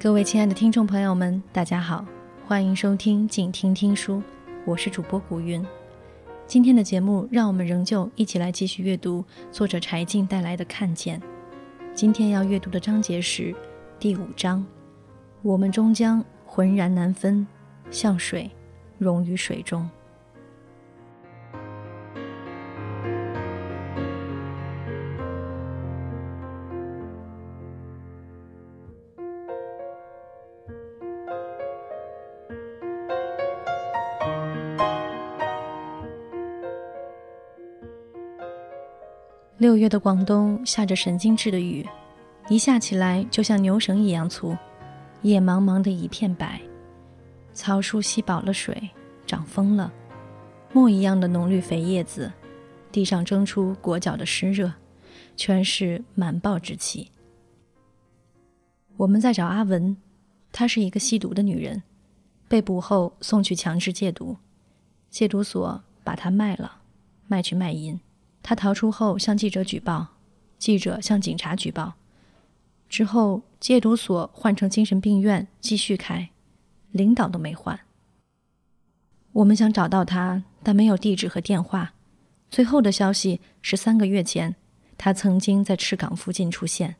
各位亲爱的听众朋友们，大家好，欢迎收听静听听书，我是主播古云。今天的节目，让我们仍旧一起来继续阅读作者柴静带来的《看见》。今天要阅读的章节是第五章：我们终将浑然难分，像水溶于水中。六月的广东下着神经质的雨，一下起来就像牛绳一样粗，夜茫茫的一片白，草树吸饱了水，长疯了，墨一样的浓绿肥叶子，地上蒸出裹脚的湿热，全是满暴之气。我们在找阿文，她是一个吸毒的女人，被捕后送去强制戒毒，戒毒所把她卖了，卖去卖淫。他逃出后向记者举报，记者向警察举报，之后戒毒所换成精神病院继续开，领导都没换。我们想找到他，但没有地址和电话。最后的消息是三个月前，他曾经在赤岗附近出现。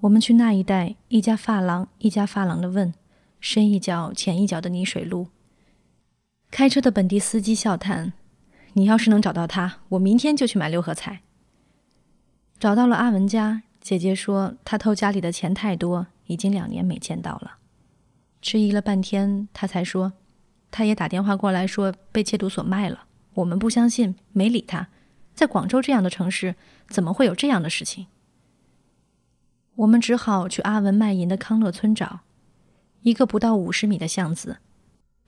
我们去那一带一家发廊一家发廊的问，深一脚浅一脚的泥水路。开车的本地司机笑叹。你要是能找到他，我明天就去买六合彩。找到了阿文家，姐姐说他偷家里的钱太多，已经两年没见到了。迟疑了半天，他才说，他也打电话过来说被戒毒所卖了。我们不相信，没理他。在广州这样的城市，怎么会有这样的事情？我们只好去阿文卖淫的康乐村找，一个不到五十米的巷子，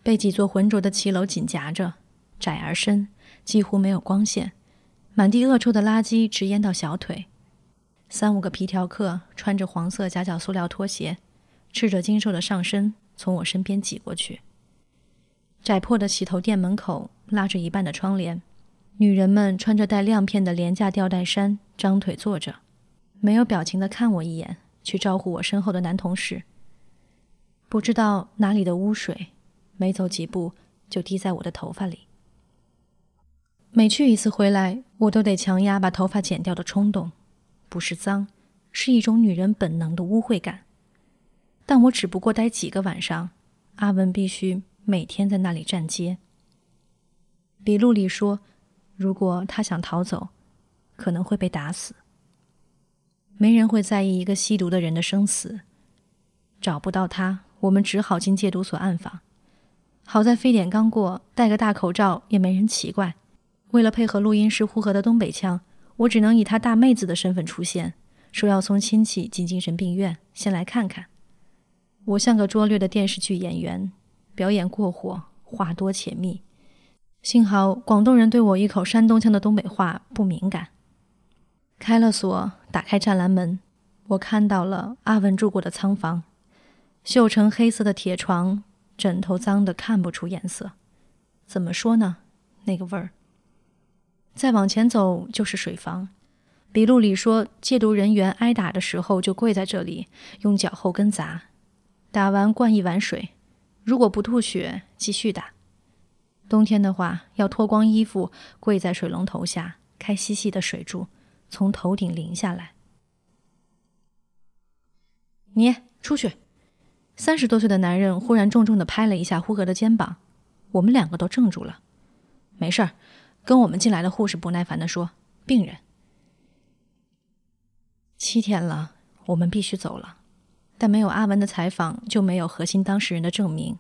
被几座浑浊的骑楼紧夹着，窄而深。几乎没有光线，满地恶臭的垃圾直淹到小腿。三五个皮条客穿着黄色夹脚塑料拖鞋，赤着精瘦的上身从我身边挤过去。窄破的洗头店门口拉着一半的窗帘，女人们穿着带亮片的廉价吊带衫，张腿坐着，没有表情的看我一眼，去招呼我身后的男同事。不知道哪里的污水，没走几步就滴在我的头发里。每去一次回来，我都得强压把头发剪掉的冲动，不是脏，是一种女人本能的污秽感。但我只不过待几个晚上，阿文必须每天在那里站街。笔录里说，如果他想逃走，可能会被打死。没人会在意一个吸毒的人的生死。找不到他，我们只好进戒毒所暗访。好在非典刚过，戴个大口罩也没人奇怪。为了配合录音师呼和的东北腔，我只能以他大妹子的身份出现，说要送亲戚进精神病院，先来看看。我像个拙劣的电视剧演员，表演过火，话多且密。幸好广东人对我一口山东腔的东北话不敏感。开了锁，打开栅栏门，我看到了阿文住过的仓房，锈成黑色的铁床，枕头脏得看不出颜色。怎么说呢？那个味儿。再往前走就是水房，笔录里说，戒毒人员挨打的时候就跪在这里，用脚后跟砸，打完灌一碗水，如果不吐血，继续打。冬天的话，要脱光衣服，跪在水龙头下，开细细的水柱，从头顶淋下来。你出去！三十多岁的男人忽然重重的拍了一下呼格的肩膀，我们两个都怔住了。没事儿。跟我们进来的护士不耐烦地说：“病人，七天了，我们必须走了。但没有阿文的采访，就没有核心当事人的证明。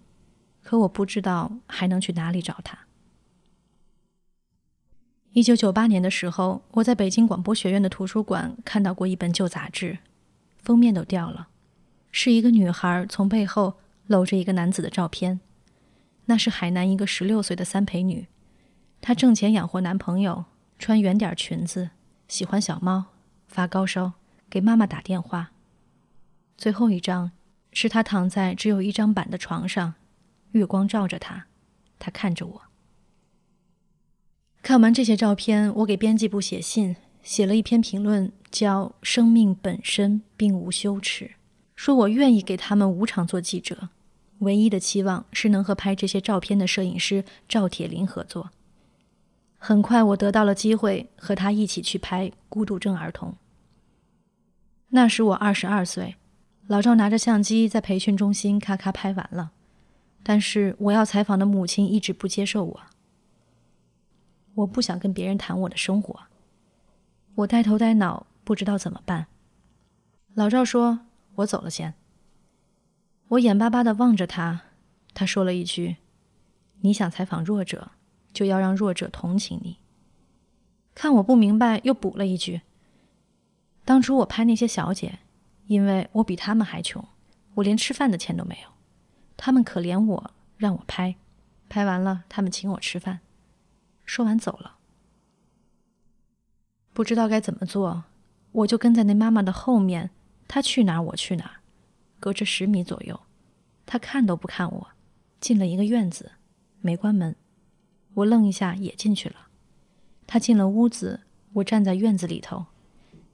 可我不知道还能去哪里找他。”一九九八年的时候，我在北京广播学院的图书馆看到过一本旧杂志，封面都掉了，是一个女孩从背后搂着一个男子的照片，那是海南一个十六岁的三陪女。她挣钱养活男朋友，穿圆点裙子，喜欢小猫，发高烧，给妈妈打电话。最后一张是她躺在只有一张板的床上，月光照着她，她看着我。看完这些照片，我给编辑部写信，写了一篇评论，叫《生命本身并无羞耻》，说我愿意给他们无偿做记者，唯一的期望是能和拍这些照片的摄影师赵铁林合作。很快，我得到了机会和他一起去拍孤独症儿童。那时我二十二岁，老赵拿着相机在培训中心咔咔拍完了，但是我要采访的母亲一直不接受我。我不想跟别人谈我的生活，我呆头呆脑，不知道怎么办。老赵说：“我走了先。”我眼巴巴的望着他，他说了一句：“你想采访弱者，就要让弱者同情你。”看我不明白，又补了一句：“当初我拍那些小姐，因为我比他们还穷，我连吃饭的钱都没有，他们可怜我，让我拍，拍完了，他们请我吃饭。”说完走了，不知道该怎么做，我就跟在那妈妈的后面，她去哪儿我去哪儿，隔着十米左右，她看都不看我，进了一个院子，没关门，我愣一下也进去了，她进了屋子，我站在院子里头，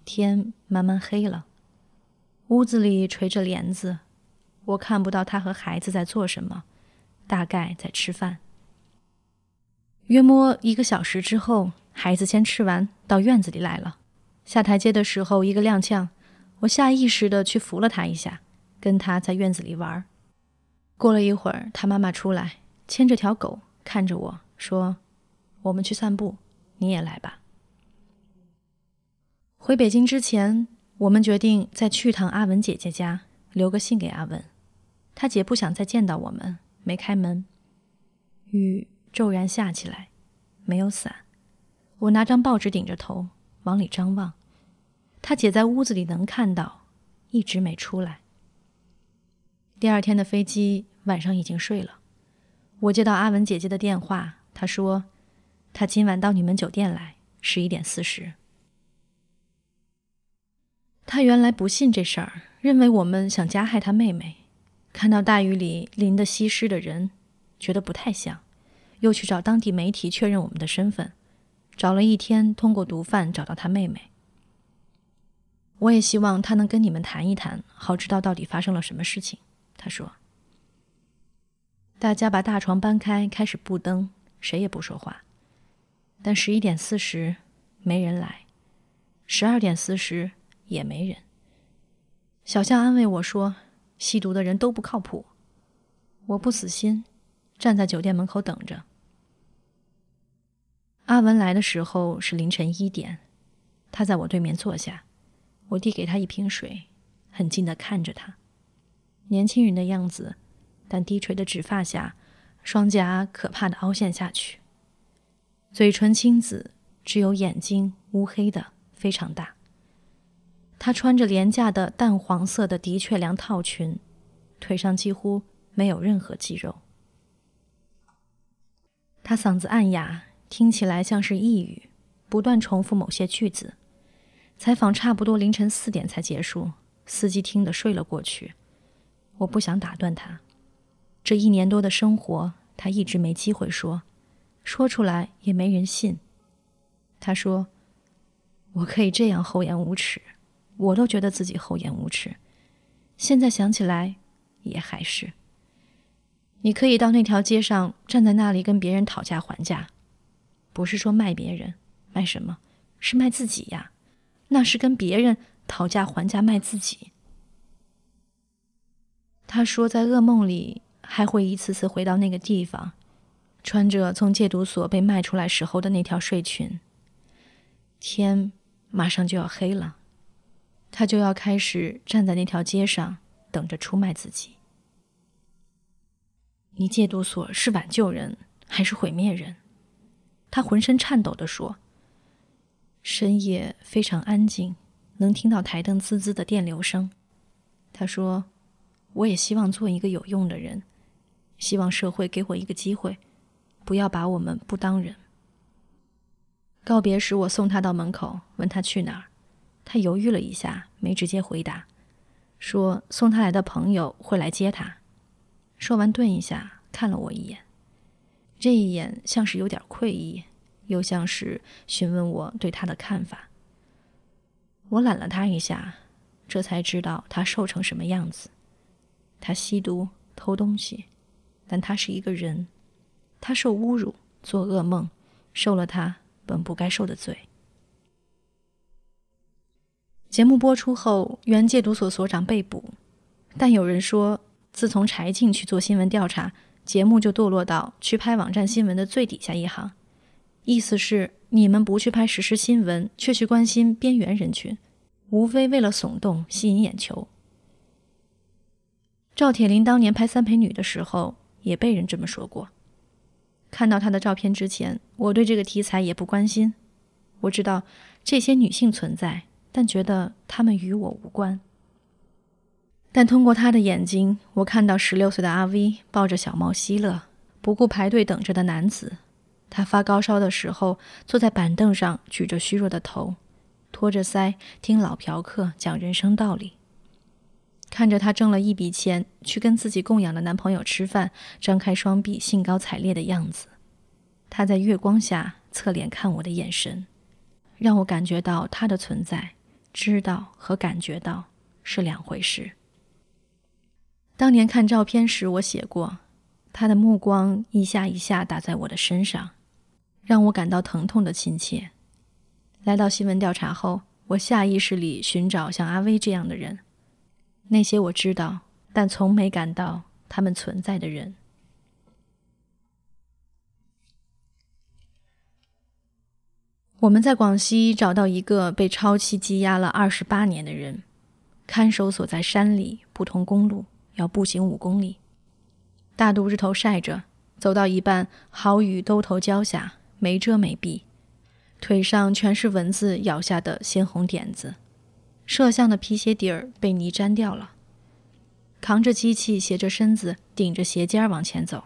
天慢慢黑了，屋子里垂着帘子，我看不到她和孩子在做什么，大概在吃饭。约摸一个小时之后，孩子先吃完，到院子里来了。下台阶的时候，一个踉跄，我下意识的去扶了他一下，跟他在院子里玩。过了一会儿，他妈妈出来，牵着条狗，看着我说：“我们去散步，你也来吧。”回北京之前，我们决定再去趟阿文姐姐家，留个信给阿文。他姐不想再见到我们，没开门。雨。骤然下起来，没有伞，我拿张报纸顶着头往里张望。他姐在屋子里能看到，一直没出来。第二天的飞机，晚上已经睡了。我接到阿文姐姐的电话，他说他今晚到你们酒店来，十一点四十。他原来不信这事儿，认为我们想加害他妹妹。看到大雨里淋得稀湿的人，觉得不太像。又去找当地媒体确认我们的身份，找了一天，通过毒贩找到他妹妹。我也希望他能跟你们谈一谈，好知道到底发生了什么事情。他说：“大家把大床搬开，开始布灯，谁也不说话。但十一点四十，没人来；十二点四十，也没人。小象安慰我说：‘吸毒的人都不靠谱。’我不死心，站在酒店门口等着。”阿文来的时候是凌晨一点，他在我对面坐下，我递给他一瓶水，很近的看着他，年轻人的样子，但低垂的直发下，双颊可怕的凹陷下去，嘴唇青紫，只有眼睛乌黑的非常大。他穿着廉价的淡黄色的的确良套裙，腿上几乎没有任何肌肉。他嗓子暗哑。听起来像是抑郁，不断重复某些句子。采访差不多凌晨四点才结束，司机听得睡了过去。我不想打断他。这一年多的生活，他一直没机会说，说出来也没人信。他说：“我可以这样厚颜无耻，我都觉得自己厚颜无耻。现在想起来，也还是。你可以到那条街上，站在那里跟别人讨价还价。”不是说卖别人，卖什么？是卖自己呀！那是跟别人讨价还价卖自己。他说，在噩梦里还会一次次回到那个地方，穿着从戒毒所被卖出来时候的那条睡裙。天马上就要黑了，他就要开始站在那条街上，等着出卖自己。你戒毒所是挽救人，还是毁灭人？他浑身颤抖地说：“深夜非常安静，能听到台灯滋滋的电流声。”他说：“我也希望做一个有用的人，希望社会给我一个机会，不要把我们不当人。”告别时，我送他到门口，问他去哪儿。他犹豫了一下，没直接回答，说：“送他来的朋友会来接他。”说完，顿一下，看了我一眼。这一眼像是有点愧意，又像是询问我对他的看法。我揽了他一下，这才知道他瘦成什么样子。他吸毒、偷东西，但他是一个人。他受侮辱、做噩梦，受了他本不该受的罪。节目播出后，原戒毒所所长被捕，但有人说，自从柴静去做新闻调查，节目就堕落到去拍网站新闻的最底下一行。意思是，你们不去拍实时新闻，却去关心边缘人群，无非为了耸动、吸引眼球。赵铁林当年拍《三陪女》的时候，也被人这么说过。看到她的照片之前，我对这个题材也不关心。我知道这些女性存在，但觉得她们与我无关。但通过她的眼睛，我看到十六岁的阿 V 抱着小猫希乐，不顾排队等着的男子。他发高烧的时候，坐在板凳上，举着虚弱的头，托着腮听老嫖客讲人生道理。看着他挣了一笔钱去跟自己供养的男朋友吃饭，张开双臂兴高采烈的样子，他在月光下侧脸看我的眼神，让我感觉到他的存在。知道和感觉到是两回事。当年看照片时，我写过，他的目光一下一下打在我的身上。让我感到疼痛的亲切。来到新闻调查后，我下意识里寻找像阿威这样的人，那些我知道但从没感到他们存在的人。我们在广西找到一个被超期羁押了二十八年的人，看守所在山里，不通公路，要步行五公里，大肚日头晒着，走到一半，好雨兜头浇下。没遮没蔽，腿上全是蚊子咬下的鲜红点子，摄像的皮鞋底儿被泥粘掉了。扛着机器，斜着身子，顶着鞋尖儿往前走。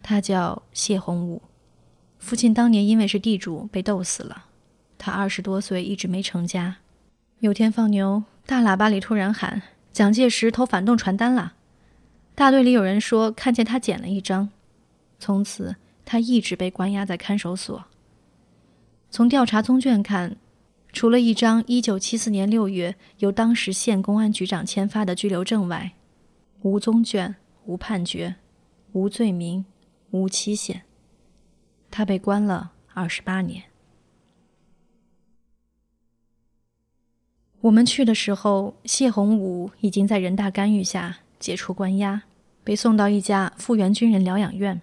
他叫谢洪武，父亲当年因为是地主被斗死了。他二十多岁一直没成家。有天放牛，大喇叭里突然喊：“蒋介石投反动传单了！”大队里有人说看见他捡了一张，从此。他一直被关押在看守所。从调查宗卷看，除了一张1974年6月由当时县公安局长签发的拘留证外，无宗卷、无判决、无罪名、无期限。他被关了二十八年。我们去的时候，谢洪武已经在人大干预下解除关押，被送到一家复员军人疗养院。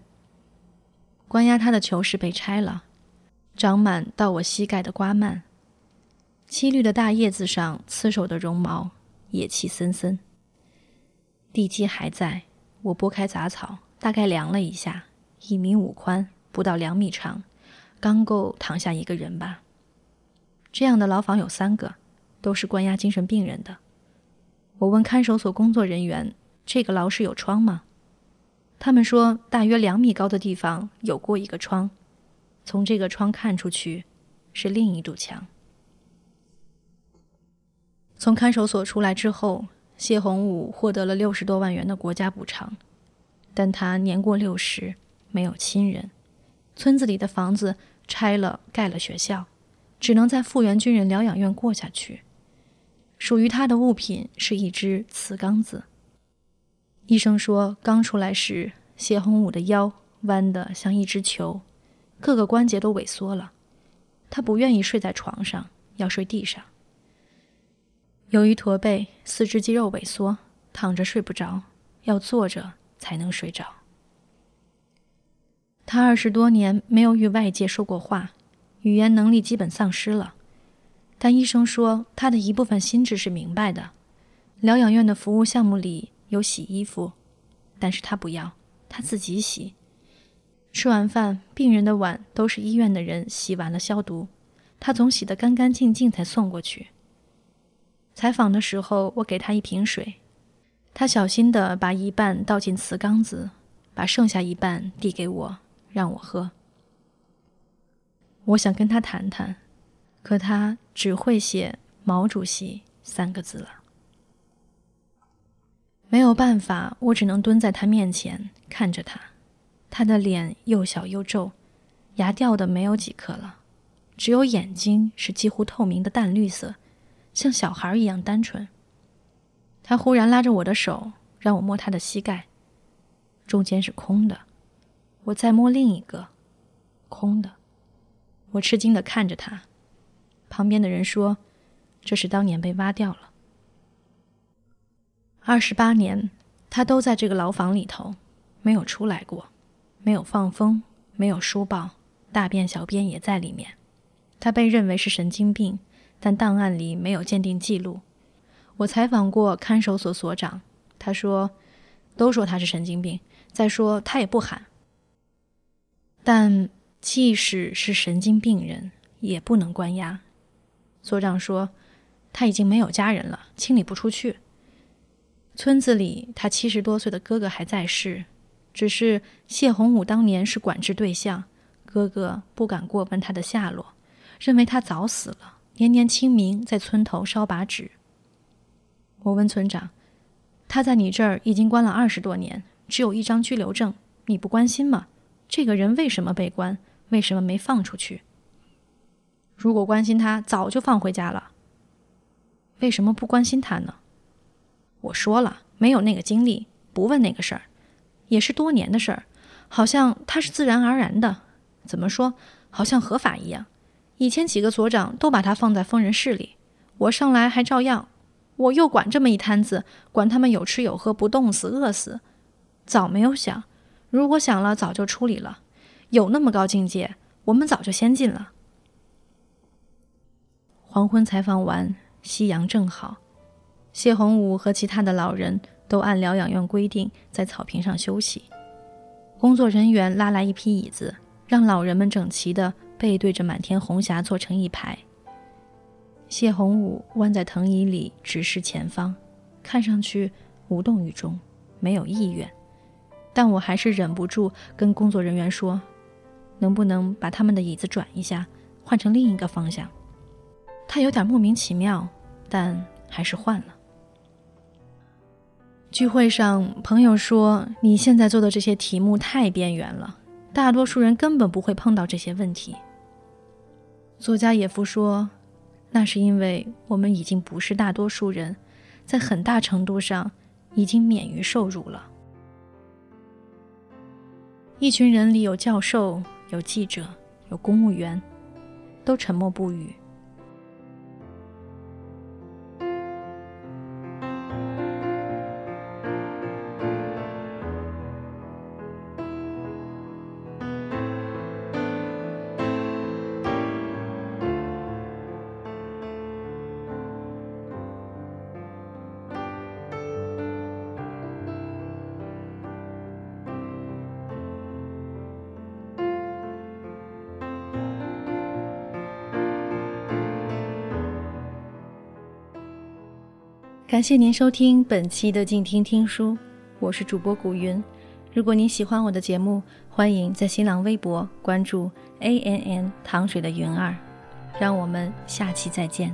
关押他的囚室被拆了，长满到我膝盖的瓜蔓。漆绿的大叶子上刺手的绒毛，野气森森。地基还在，我拨开杂草，大概量了一下，一米五宽，不到两米长，刚够躺下一个人吧。这样的牢房有三个，都是关押精神病人的。我问看守所工作人员：“这个牢室有窗吗？”他们说，大约两米高的地方有过一个窗，从这个窗看出去，是另一堵墙。从看守所出来之后，谢洪武获得了六十多万元的国家补偿，但他年过六十，没有亲人，村子里的房子拆了，盖了学校，只能在复员军人疗养院过下去。属于他的物品是一只瓷缸子。医生说，刚出来时，谢洪武的腰弯得像一只球，各个关节都萎缩了。他不愿意睡在床上，要睡地上。由于驼背，四肢肌肉萎缩，躺着睡不着，要坐着才能睡着。他二十多年没有与外界说过话，语言能力基本丧失了。但医生说，他的一部分心智是明白的。疗养院的服务项目里。有洗衣服，但是他不要，他自己洗。吃完饭，病人的碗都是医院的人洗完了消毒，他总洗得干干净净才送过去。采访的时候，我给他一瓶水，他小心地把一半倒进瓷缸子，把剩下一半递给我，让我喝。我想跟他谈谈，可他只会写“毛主席”三个字了。没有办法，我只能蹲在他面前看着他。他的脸又小又皱，牙掉的没有几颗了，只有眼睛是几乎透明的淡绿色，像小孩一样单纯。他忽然拉着我的手，让我摸他的膝盖，中间是空的。我再摸另一个，空的。我吃惊的看着他。旁边的人说：“这是当年被挖掉了。”二十八年，他都在这个牢房里头，没有出来过，没有放风，没有书报，大便小便也在里面。他被认为是神经病，但档案里没有鉴定记录。我采访过看守所所长，他说：“都说他是神经病，再说他也不喊。”但即使是神经病人，也不能关押。所长说：“他已经没有家人了，清理不出去。村子里，他七十多岁的哥哥还在世，只是谢洪武当年是管制对象，哥哥不敢过问他的下落，认为他早死了。年年清明在村头烧把纸。我问村长：他在你这儿已经关了二十多年，只有一张拘留证，你不关心吗？这个人为什么被关？为什么没放出去？”如果关心他，早就放回家了。为什么不关心他呢？我说了，没有那个精力，不问那个事儿，也是多年的事儿，好像他是自然而然的。怎么说？好像合法一样。以前几个所长都把他放在疯人室里，我上来还照样。我又管这么一摊子，管他们有吃有喝，不冻死饿死。早没有想，如果想了，早就处理了。有那么高境界，我们早就先进了。黄昏采访完，夕阳正好，谢洪武和其他的老人都按疗养院规定在草坪上休息。工作人员拉来一批椅子，让老人们整齐的背对着满天红霞坐成一排。谢洪武弯在藤椅里直视前方，看上去无动于衷，没有意愿。但我还是忍不住跟工作人员说：“能不能把他们的椅子转一下，换成另一个方向？”他有点莫名其妙，但还是换了。聚会上，朋友说：“你现在做的这些题目太边缘了，大多数人根本不会碰到这些问题。”作家野夫说：“那是因为我们已经不是大多数人，在很大程度上已经免于受辱了。”一群人里有教授，有记者，有公务员，都沉默不语。感谢您收听本期的静听听书，我是主播古云。如果您喜欢我的节目，欢迎在新浪微博关注 A N N 糖水的云儿。让我们下期再见。